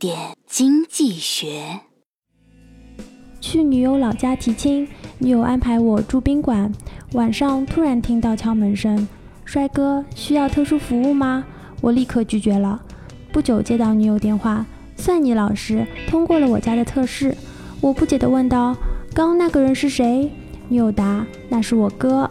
点经济学。去女友老家提亲，女友安排我住宾馆。晚上突然听到敲门声，帅哥，需要特殊服务吗？我立刻拒绝了。不久接到女友电话，算你老实，通过了我家的测试。我不解地问道：“刚那个人是谁？”女友答：“那是我哥。”